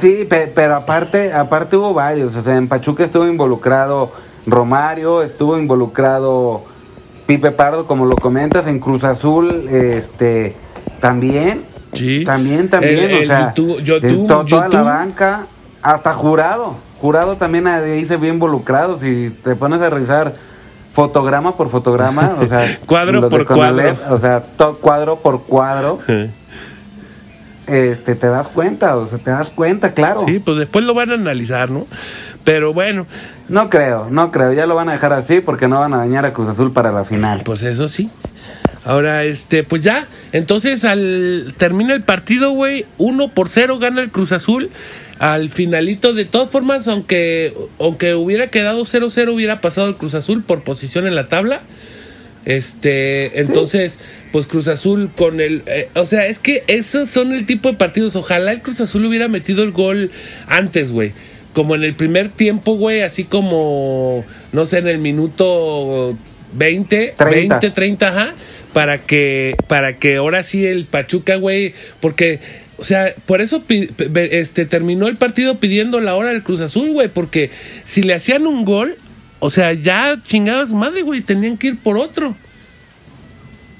Sí, pe- pero aparte, aparte hubo varios. O sea, en Pachuca estuvo involucrado Romario, estuvo involucrado Pipe Pardo, como lo comentas, en Cruz Azul, este, también. Sí. También, también, El- o el sea, YouTube- YouTube- to- toda la banca, hasta jurado. Jurado también ahí se vio involucrado. Si te pones a revisar fotograma por fotograma, o sea, Cuadro por cuadro. o sea, cuadro por cuadro, este, te das cuenta, o sea, te das cuenta, claro. Sí, pues después lo van a analizar, ¿no? Pero bueno, No creo, no creo. Ya lo van a dejar así porque no van a dañar a Cruz Azul para la final. pues eso sí. Ahora, este, pues ya, entonces al termina el partido, güey, uno por cero gana el Cruz Azul. Al finalito, de todas formas, aunque, aunque hubiera quedado 0-0, hubiera pasado el Cruz Azul por posición en la tabla. Este, entonces, pues Cruz Azul con el, eh, o sea, es que esos son el tipo de partidos. Ojalá el Cruz Azul hubiera metido el gol antes, güey. Como en el primer tiempo, güey, así como, no sé, en el minuto 20, 30. 20, 30, ajá, para que, para que ahora sí el Pachuca, güey, porque, o sea, por eso este, terminó el partido pidiendo la hora del Cruz Azul, güey, porque si le hacían un gol, o sea, ya chingada su madre, güey, tenían que ir por otro.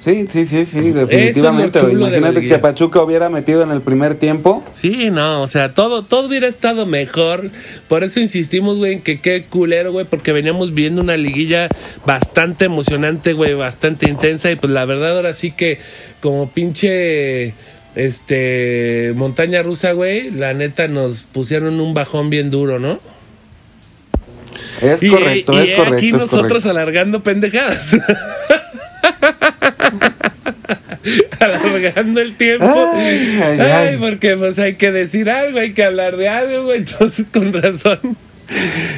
Sí, sí, sí, sí, definitivamente. de Imagínate que Pachuca hubiera metido en el primer tiempo. Sí, no, o sea, todo, todo hubiera estado mejor. Por eso insistimos, güey, en que qué culero, güey, porque veníamos viendo una liguilla bastante emocionante, güey, bastante intensa. Y pues la verdad, ahora sí que, como pinche este montaña rusa, güey, la neta nos pusieron un bajón bien duro, ¿no? Es y correcto, y es correcto. aquí es nosotros correcto. alargando pendejadas. alargando el tiempo. Ay, ay, Ay, ay. porque pues hay que decir algo, hay que hablar de algo. Entonces, con razón.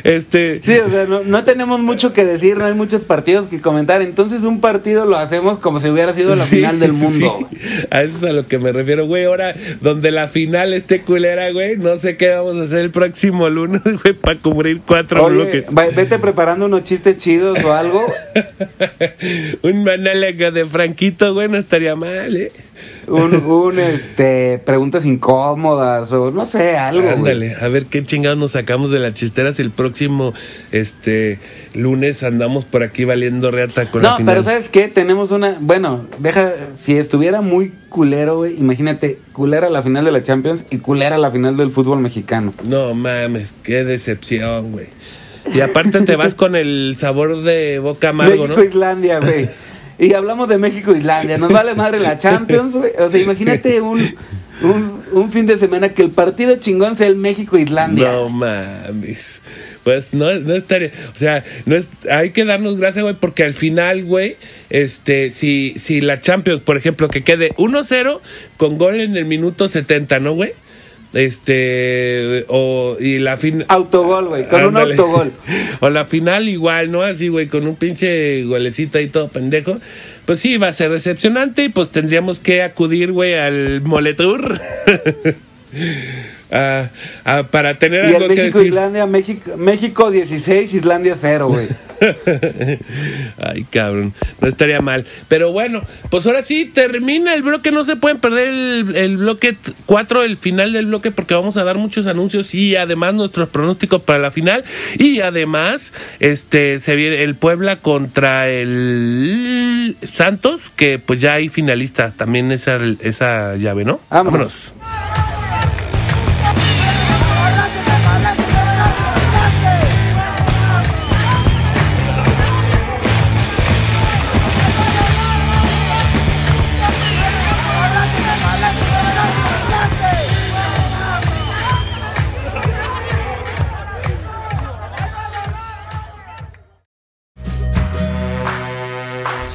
Este. Sí, o sea, no, no tenemos mucho que decir, no hay muchos partidos que comentar. Entonces, un partido lo hacemos como si hubiera sido la sí, final del mundo. sí. A eso es a lo que me refiero, güey. Ahora, donde la final esté culera, güey, no sé qué vamos a hacer el próximo lunes, güey, para cubrir cuatro Oye, bloques. va- vete preparando unos chistes chidos o algo. Un monólogo de Franquito, güey, no estaría mal, ¿eh? Un, un, este, preguntas incómodas o no sé, algo. Ándale, a ver qué chingados nos sacamos de la chistera si el próximo este lunes andamos por aquí valiendo reata con la No, pero ¿sabes qué? Tenemos una. Bueno, deja. Si estuviera muy culero, güey, imagínate, culera la final de la Champions y culera la final del fútbol mexicano. No mames, qué decepción, güey. Y aparte te vas con el sabor de boca amargo, ¿no? México-Islandia, güey. Y hablamos de México-Islandia. Nos vale madre la Champions, güey. O sea, imagínate un, un, un fin de semana que el partido chingón sea el México-Islandia. No mames. Pues no, no estaría, o sea, no es, hay que darnos gracias, güey, porque al final, güey, este, si, si la Champions, por ejemplo, que quede 1-0 con gol en el minuto 70, ¿no, güey? Este, o, y la fin... Autogol, güey. Con un autogol. o la final igual, ¿no? Así, güey, con un pinche golecito ahí todo pendejo. Pues sí, va a ser decepcionante y pues tendríamos que acudir, güey, al Moletour. Ah, para tener Y algo el que decir. México-Islandia, México, México 16, Islandia 0, güey. Ay, cabrón, no estaría mal. Pero bueno, pues ahora sí termina el bloque. No se pueden perder el, el bloque 4, el final del bloque, porque vamos a dar muchos anuncios y además nuestros pronósticos para la final. Y además, este se viene el Puebla contra el Santos, que pues ya hay finalista también esa, esa llave, ¿no? Vámonos.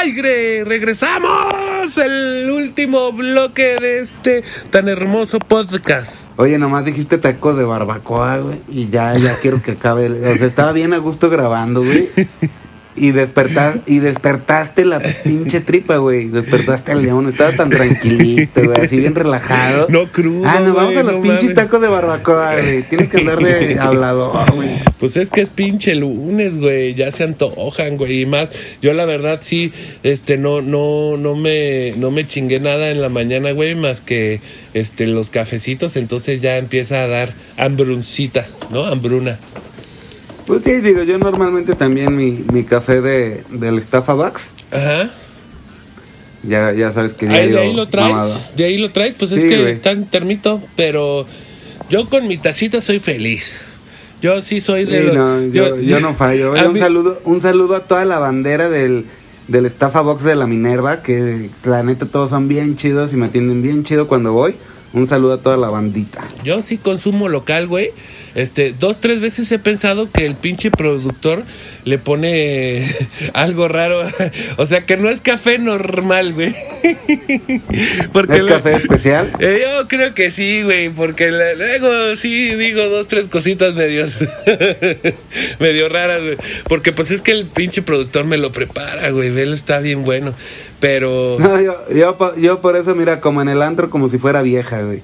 Aire, regresamos el último bloque de este tan hermoso podcast. Oye, nomás dijiste tacos de barbacoa, güey. Y ya, ya quiero que acabe. el- O sea, estaba bien a gusto grabando, güey. Y, despertar, y despertaste la pinche tripa, güey. Despertaste al león. Estaba tan tranquilito, güey. Así bien relajado. No crudo, Ah, nos vamos a los no pinches mames. tacos de barbacoa, güey. Tienes que andar de hablador, güey. Pues es que es pinche lunes, güey, ya se antojan, güey, y más. Yo la verdad sí, este, no, no, no me, no me chingué nada en la mañana, güey, más que, este, los cafecitos, entonces ya empieza a dar hambruncita, ¿no? Hambruna. Pues sí, digo, yo normalmente también mi, mi café de, del Starbucks, Ajá. ya, ya sabes que Ahí, de ahí lo traes, mamado. de ahí lo traes, pues es que está en termito, pero yo con mi tacita soy feliz. Yo sí soy de Sí, los- no, yo, yo no fallo. Oye, un, mí- saludo, un saludo a toda la bandera del, del Estafa Box de la Minerva, que la neta todos son bien chidos y me atienden bien chido cuando voy. Un saludo a toda la bandita. Yo sí consumo local, güey. Este, dos, tres veces he pensado que el pinche productor le pone algo raro. O sea, que no es café normal, güey. Porque ¿Es café especial? Eh, yo creo que sí, güey, porque la- luego sí digo dos, tres cositas medios, medio raras, güey. Porque pues es que el pinche productor me lo prepara, güey, él está bien bueno. Pero... No, yo, yo, yo por eso, mira, como en el antro, como si fuera vieja, güey.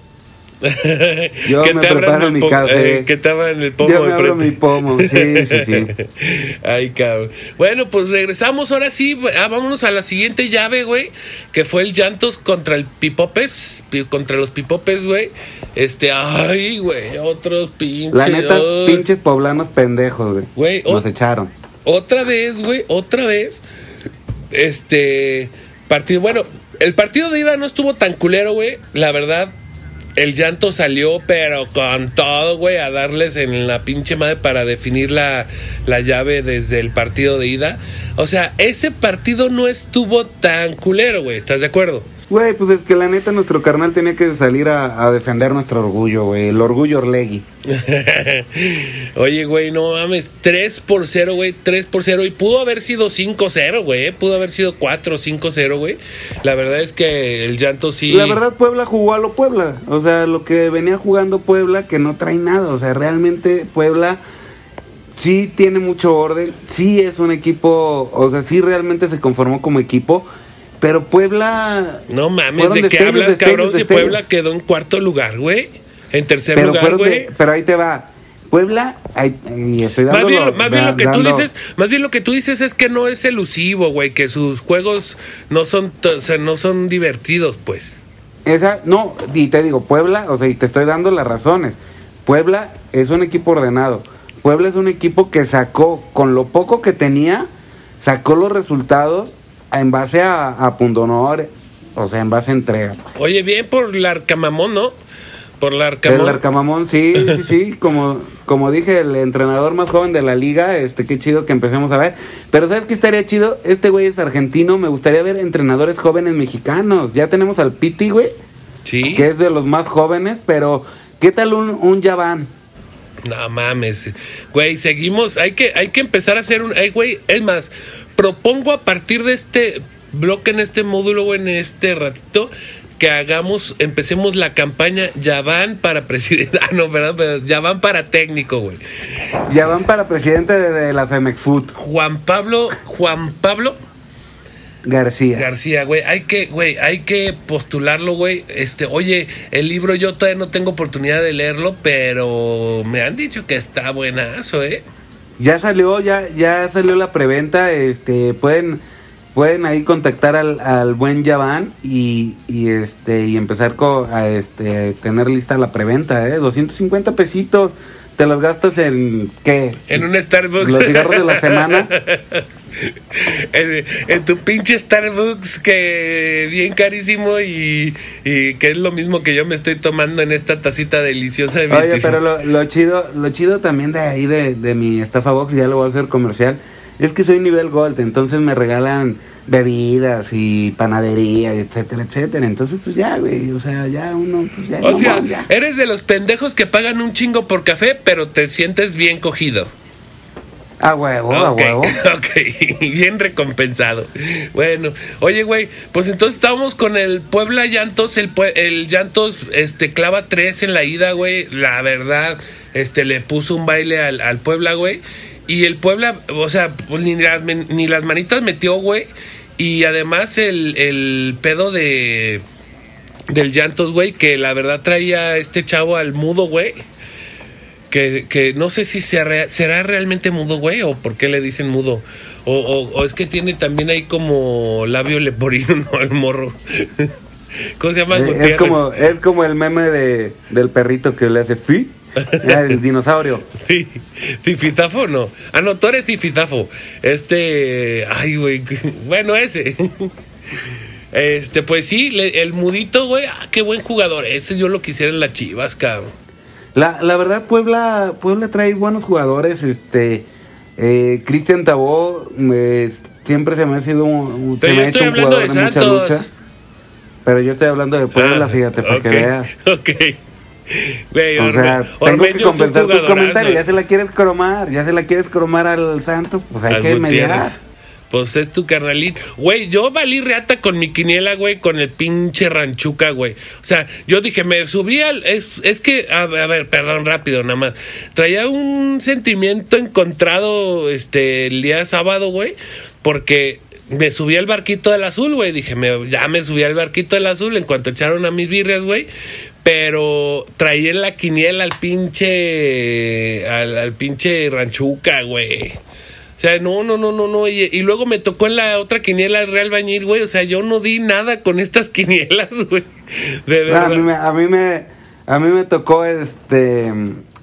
Yo que me te preparo mi po- café. eh, que te abran el pomo Yo me abro mi pomo, sí, sí, sí. Ay, cabrón. Bueno, pues regresamos ahora sí. Ah, vámonos a la siguiente llave, güey. Que fue el Llantos contra el Pipopes. pi- Contra los Pipopes, güey. Este, ay, güey. Otros pinches. La neta, pinches poblanos pendejos, güey. Güey, Nos echaron. Otra vez, güey. Otra vez. Este. Partido. Bueno, el partido de ida no estuvo tan culero, güey. La verdad. El llanto salió, pero con todo, güey, a darles en la pinche madre para definir la, la llave desde el partido de ida. O sea, ese partido no estuvo tan culero, güey. ¿Estás de acuerdo? Güey, pues es que la neta nuestro carnal tenía que salir a, a defender nuestro orgullo, güey. El orgullo Orlegui. Oye, güey, no mames. 3 por 0, güey. 3 por 0. Y pudo haber sido 5-0, güey. Pudo haber sido 4-5-0, güey. La verdad es que el llanto sí. La verdad, Puebla jugó a lo Puebla. O sea, lo que venía jugando Puebla, que no trae nada. O sea, realmente Puebla sí tiene mucho orden. Sí es un equipo. O sea, sí realmente se conformó como equipo. Pero Puebla. No mames, ¿de qué hablas, destellos, cabrón? Si. Puebla quedó en cuarto lugar, güey. En tercer Pero, lugar, güey. de- pero ahí te va. Puebla, ahí, y estoy Más dando bien, lo- más bien lo que tú dando- dices, más bien lo que tú dices es que no es elusivo, güey, que sus juegos no son, o sea, no son divertidos, pues. Esa, no, y te digo, Puebla, o sea, y te estoy dando las razones. Puebla es un equipo ordenado. Puebla es un equipo que sacó, con lo poco que tenía, sacó los resultados en base a, a pundonor, o sea, en base a entrega. Oye, bien por la Arcamamón, ¿no? Por la El Arcamón. Arcamamón, sí, sí, sí, como, como dije, el entrenador más joven de la liga, este, qué chido que empecemos a ver. Pero ¿sabes qué estaría chido? Este güey es argentino, me gustaría ver entrenadores jóvenes mexicanos. Ya tenemos al Piti, güey, Sí. que es de los más jóvenes, pero ¿qué tal un, un Yaván? No mames. Güey, seguimos. Hay que, hay que empezar a hacer un. Güey, es más, propongo a partir de este bloque, en este módulo, güey, en este ratito, que hagamos, empecemos la campaña Ya van para presidente. Ah, no, ¿verdad? Pero ya van para técnico, güey. Yaván para presidente de, de la Femex Food, Juan Pablo, Juan Pablo García. García, güey, hay que, güey, hay que postularlo, güey. Este, oye, el libro yo todavía no tengo oportunidad de leerlo, pero me han dicho que está buenazo, ¿eh? Ya salió, ya, ya salió la preventa, este, pueden, pueden ahí contactar al, al buen Yaván y, y este, y empezar co- a este, tener lista la preventa, eh, 250 pesitos, te los gastas en, ¿qué? En un Starbucks. Los cigarros de la semana. en, en tu pinche Starbucks que bien carísimo y, y que es lo mismo que yo me estoy tomando en esta tacita deliciosa de Oye, 25. pero lo, lo chido, lo chido también de ahí de, de mi estafa box, ya lo voy a hacer comercial, es que soy nivel gold, entonces me regalan bebidas y panadería, etcétera, etcétera. Entonces, pues ya, güey, o sea, ya uno, pues ya. O no, sea, ya. eres de los pendejos que pagan un chingo por café, pero te sientes bien cogido. A huevo, a huevo. ok, bien recompensado. Bueno, oye, güey, pues entonces estábamos con el Puebla Llantos, el, el Llantos este, clava tres en la ida, güey. La verdad, este, le puso un baile al, al Puebla, güey. Y el Puebla, o sea, pues, ni, las, ni las manitas metió, güey. Y además el, el pedo de del Llantos, güey, que la verdad traía este chavo al mudo, güey. Que, que no sé si será, será realmente mudo, güey, o por qué le dicen mudo. O, o- o es que tiene también ahí como labio leporino, ¿no? El morro. ¿Cómo se llama? Eh, es como, es como el meme de, del perrito que le hace fi. El dinosaurio. Sí, Cifitafo no. Ah, no, tú eres Cifitafo. Este. Ay, güey. Bueno, ese. Este, pues sí, el mudito, güey. Ah, qué buen jugador. Ese yo lo quisiera en las chivas, cabrón. La, la verdad, Puebla, Puebla trae buenos jugadores. Este, eh, Cristian Tabó eh, siempre se me ha sido un, se me ha hecho un jugador de de, mucha lucha. Pero yo estoy hablando de Puebla, Ah, fíjate, para que veas. Ok. O sea, tengo que compensar tus jugadorazo. comentarios. Ya se la quieres cromar, ya se la quieres cromar al Santos, pues hay Al que Gutiérrez. mediar. Pues es tu carnalín. Güey, yo valí reata con mi quiniela, güey, con el pinche ranchuca, güey. O sea, yo dije, me subí al. Es, es que, a, a ver, perdón, rápido, nada más. Traía un sentimiento encontrado este el día sábado, güey, porque me subí al barquito del azul, güey. Dije, me, ya me subí al barquito del azul en cuanto echaron a mis birrias, güey. Pero traía en la quiniela al pinche. al, al pinche ranchuca, güey. O sea, no, no, no, no, no. Y, y luego me tocó en la otra quiniela el Real Bañil, güey. O sea, yo no di nada con estas quinielas, güey. De No, a, verdad. mí me, a, mí me, a mí me tocó este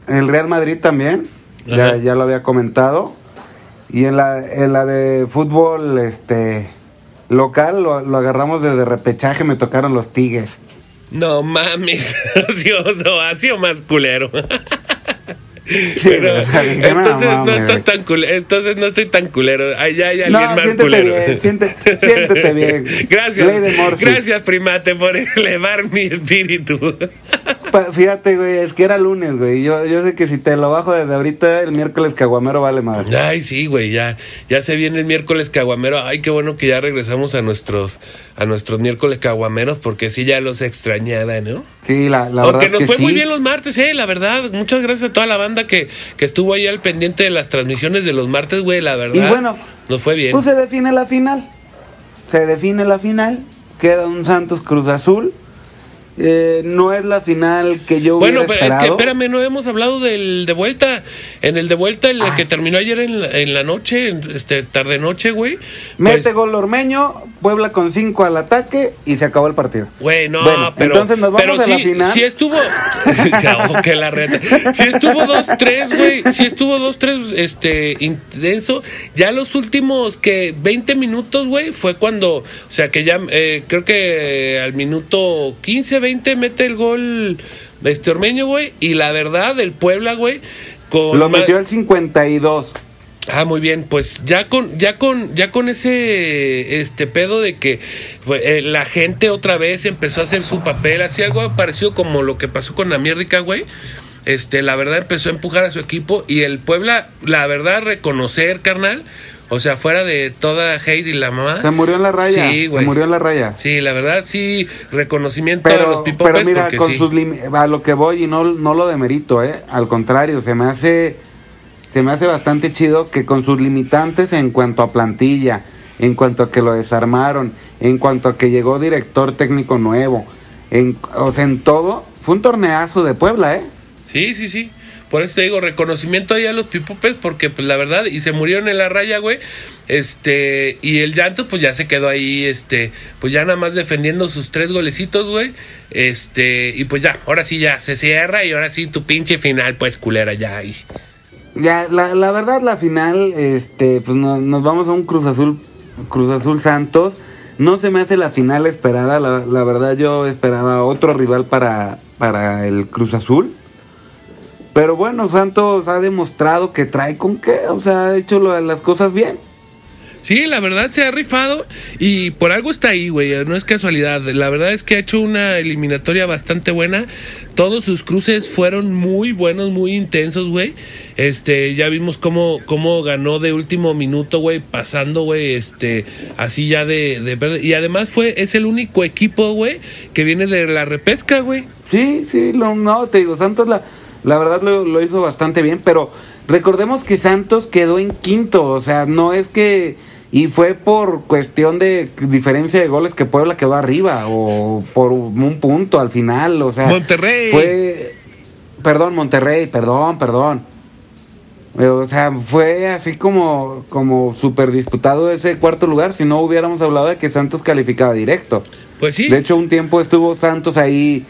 el Real Madrid también, ya, ya lo había comentado. Y en la, en la de fútbol este local lo, lo agarramos desde repechaje, me tocaron los Tigres. No mames. ha, sido, no, ha sido más culero. Pero, no, entonces, no mames, estás tan culero, entonces no estoy tan culero. Ya hay alguien No, más siéntete culero. bien, siente- siéntete bien. Gracias. Gracias, primate, por elevar mi espíritu. Fíjate, güey, es que era lunes, güey. Yo, yo sé que si te lo bajo desde ahorita, el miércoles caguamero vale más. Ay, sí, güey, ya, ya se viene el miércoles caguamero. Ay, qué bueno que ya regresamos a nuestros, a nuestros miércoles caguameros, porque sí ya los extrañaba, ¿no? Sí, la, la Aunque verdad nos que fue sí. muy bien los martes, eh, la verdad. Muchas gracias a toda la banda que, que estuvo ahí al pendiente de las transmisiones de los martes, güey, la verdad. Y bueno, nos fue bien. Pues se define la final. Se define la final. Queda un Santos Cruz Azul. Eh, no es la final que yo Bueno, hubiera pero es que esperado. espérame, no hemos hablado del de vuelta. En el de vuelta, el Ah. que terminó ayer en la, en la noche, en, este tarde noche, güey. Mete pues, gol Ormeño, Puebla con 5 al ataque y se acabó el partido. Güey, no, Bueno, pero. entonces nos vamos pero a la sí, final. sí estuvo. Oh, que la reta. Sí estuvo 2-3, güey. Sí estuvo 2-3, este, intenso. Ya los últimos que 20 minutos, güey, fue cuando. O sea, que ya, eh, creo que al minuto 15, 20 mete el gol este Ormeño, güey. Y la verdad, el Puebla, güey. Con Lo metió al 52. Ah, muy bien, pues ya con, ya con, ya con ese este pedo de que pues, eh, la gente otra vez empezó a hacer su papel, así algo parecido como lo que pasó con América, güey. Este, la verdad empezó a empujar a su equipo y el Puebla, la verdad, reconocer, carnal. O sea, fuera de toda hate y la mamá. Se murió en la raya. Sí, se güey. murió en la raya. Sí, la verdad, sí, reconocimiento a los Pero, people pero mira, con sí. sus a lo que voy y no, no lo demerito, ¿eh? Al contrario, se me hace se me hace bastante chido que con sus limitantes en cuanto a plantilla, en cuanto a que lo desarmaron, en cuanto a que llegó director técnico nuevo, en, o sea, en todo, fue un torneazo de Puebla, ¿eh? Sí, sí, sí. Por eso te digo, reconocimiento ahí a los pipopes, porque pues la verdad, y se murieron en la raya, güey. Este, y el llanto, pues ya se quedó ahí, este, pues ya nada más defendiendo sus tres golecitos, güey. Este, y pues ya, ahora sí ya se cierra y ahora sí tu pinche final, pues culera, ya ahí. Ya, la, la verdad, la final, este, pues no- nos vamos a un Cruz Azul, Cruz Azul Santos. No se me hace la final esperada, la, la verdad yo esperaba otro rival para, para el Cruz Azul. Pero bueno, Santos ha demostrado que trae con qué, o sea, ha hecho las cosas bien. Sí, la verdad se ha rifado y por algo está ahí, güey. No es casualidad. La verdad es que ha hecho una eliminatoria bastante buena. Todos sus cruces fueron muy buenos, muy intensos, güey. Este, ya vimos cómo, cómo ganó de último minuto, güey, pasando, güey, este, así ya de, de verde. Y además fue, es el único equipo, güey, que viene de la repesca, güey. Sí, sí, lo, no, te digo, Santos la, la verdad lo, lo hizo bastante bien, pero recordemos que Santos quedó en quinto, o sea, no es que... Y fue por cuestión de diferencia de goles que Puebla quedó arriba, o por un punto al final, o sea... Monterrey. Fue... Perdón, Monterrey, perdón, perdón. Eh, O sea, fue así como, como súper disputado ese cuarto lugar, si no hubiéramos hablado de que Santos calificaba directo. Pues sí. De hecho, un tiempo estuvo Santos ahí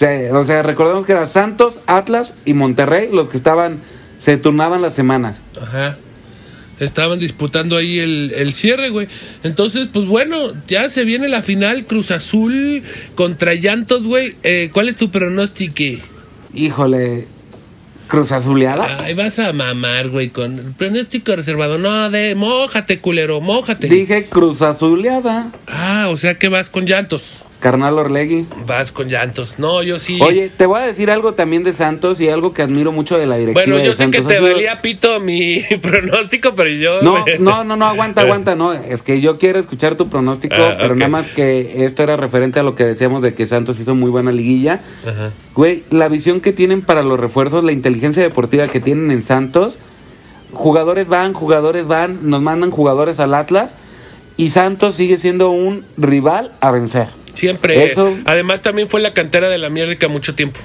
Se- o sea, recordemos que era Santos, Atlas y Monterrey los que estaban, se turnaban las semanas. Ajá. Estaban disputando ahí el, el cierre, güey. Entonces, pues bueno, ya se viene la final Cruz Azul contra Llantos, güey. Eh, ¿Cuál es tu pronóstico? Híjole, Cruz Azuleada. Ay, vas a mamar, güey, con pronóstico reservado. No, de mójate, culero, mójate. Dije Cruz Azuleada. Ah, o sea que vas con Llantos. Carnal Orlegui. Vas con Llantos. No, yo sí. Oye, te voy a decir algo también de Santos y algo que admiro mucho de la directiva bueno, yo de sé que te sido- valía pito mi pronóstico, pero yo. No, no, no, no, aguanta, aguanta, no. Es que yo quiero escuchar tu pronóstico, Ah, pero nada más que esto era referente a lo que decíamos de que Santos hizo muy buena liguilla. Ajá. Güey, la visión que tienen para los refuerzos, la inteligencia deportiva que tienen en Santos, jugadores van, jugadores van, nos mandan jugadores al Atlas y Santos sigue siendo un rival a vencer. Siempre. Eso- Además, también fue la cantera de la mierda mucho tiempo.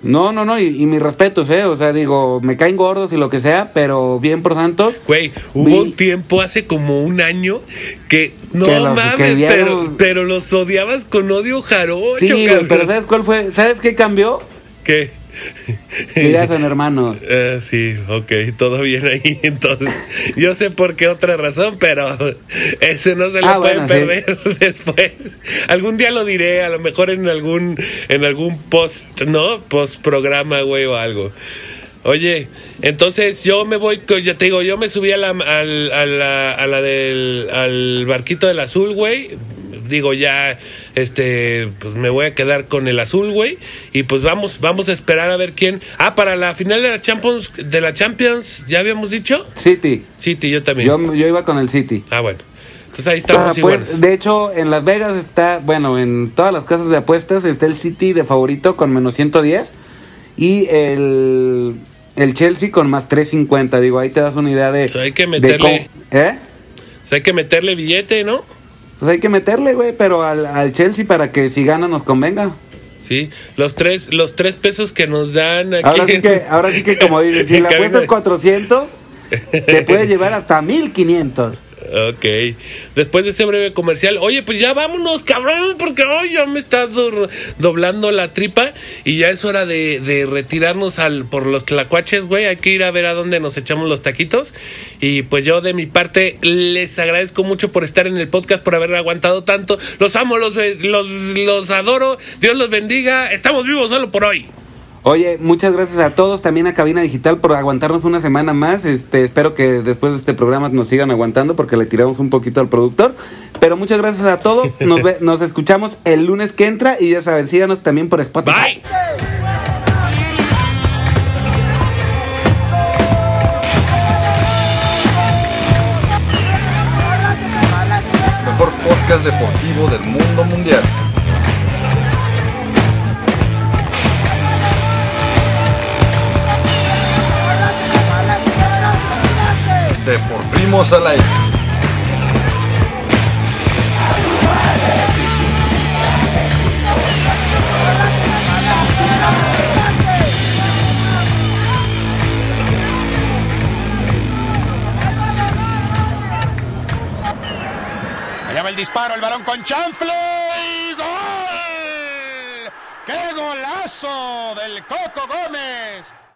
No, no, no, y, y mis respetos, ¿eh? O sea, digo, me caen gordos y lo que sea, pero bien por Santos. Güey, hubo Vi- un tiempo hace como un año que no Que mames, pero, pero los odiabas con odio jarocho, Sí, cabrón. pero ¿sabes cuál fue? ¿Sabes qué cambió? ¿Qué? Que ya son hermanos. Eh, sí, ok, todo bien ahí. Entonces, yo sé por qué otra razón, pero ese no se lo Ah, pueden bueno, perder después. Algún día lo diré, a lo mejor en algún en algún post, ¿no? Post programa, güey, o algo. Oye, entonces yo me voy, ya te digo, yo me subí a la, al- a la, a la del al barquito del azul, güey. Digo, ya, este, pues me voy a quedar con el azul, güey. Y pues vamos, vamos a esperar a ver quién. Ah, para la final de la Champions, de la Champions, ¿ya habíamos dicho? City. City, yo también. Yo, yo iba con el City. Ah, bueno. Entonces ahí estamos Ah, iguales. pues, de hecho, en Las Vegas está, bueno, en todas las casas de apuestas está el City de favorito con menos 110 y el, el Chelsea con más 350. Digo, ahí te das una idea de. Pues hay que meterle- ¿Eh? Pues hay que meterle billete, ¿no? Pues hay que meterle, güey, pero al, al Chelsea para que si gana nos convenga. Sí, los tres, los tres pesos que nos dan aquí. Ahora sí que, ahora sí que como dicen, si la apuestas de- 400, te puede llevar hasta 1500. Ok. Después de ese breve comercial, oye, pues ya vámonos, cabrón, porque hoy ya me está do- doblando la tripa y ya es hora de, retirarnos al por los tlacuaches, güey. Hay que ir a ver a dónde nos echamos los taquitos. Y pues yo de mi parte les agradezco mucho por estar en el podcast, por haber aguantado tanto. Los amo, los, los adoro. Dios los bendiga. Estamos vivos solo por hoy. Oye, muchas gracias a todos, también a Cabina Digital por aguantarnos una semana más. Este, espero que después de este programa nos sigan aguantando porque le tiramos un poquito al productor. Pero muchas gracias a todos. Nos, ve- nos escuchamos el lunes que entra y ya saben, síganos también por Spotify. Bye. mejor podcast deportivo del mundo mundial. De por primos al aire. Allá va el disparo, el balón con chanfle. ¡Qué golazo del Coco Gómez!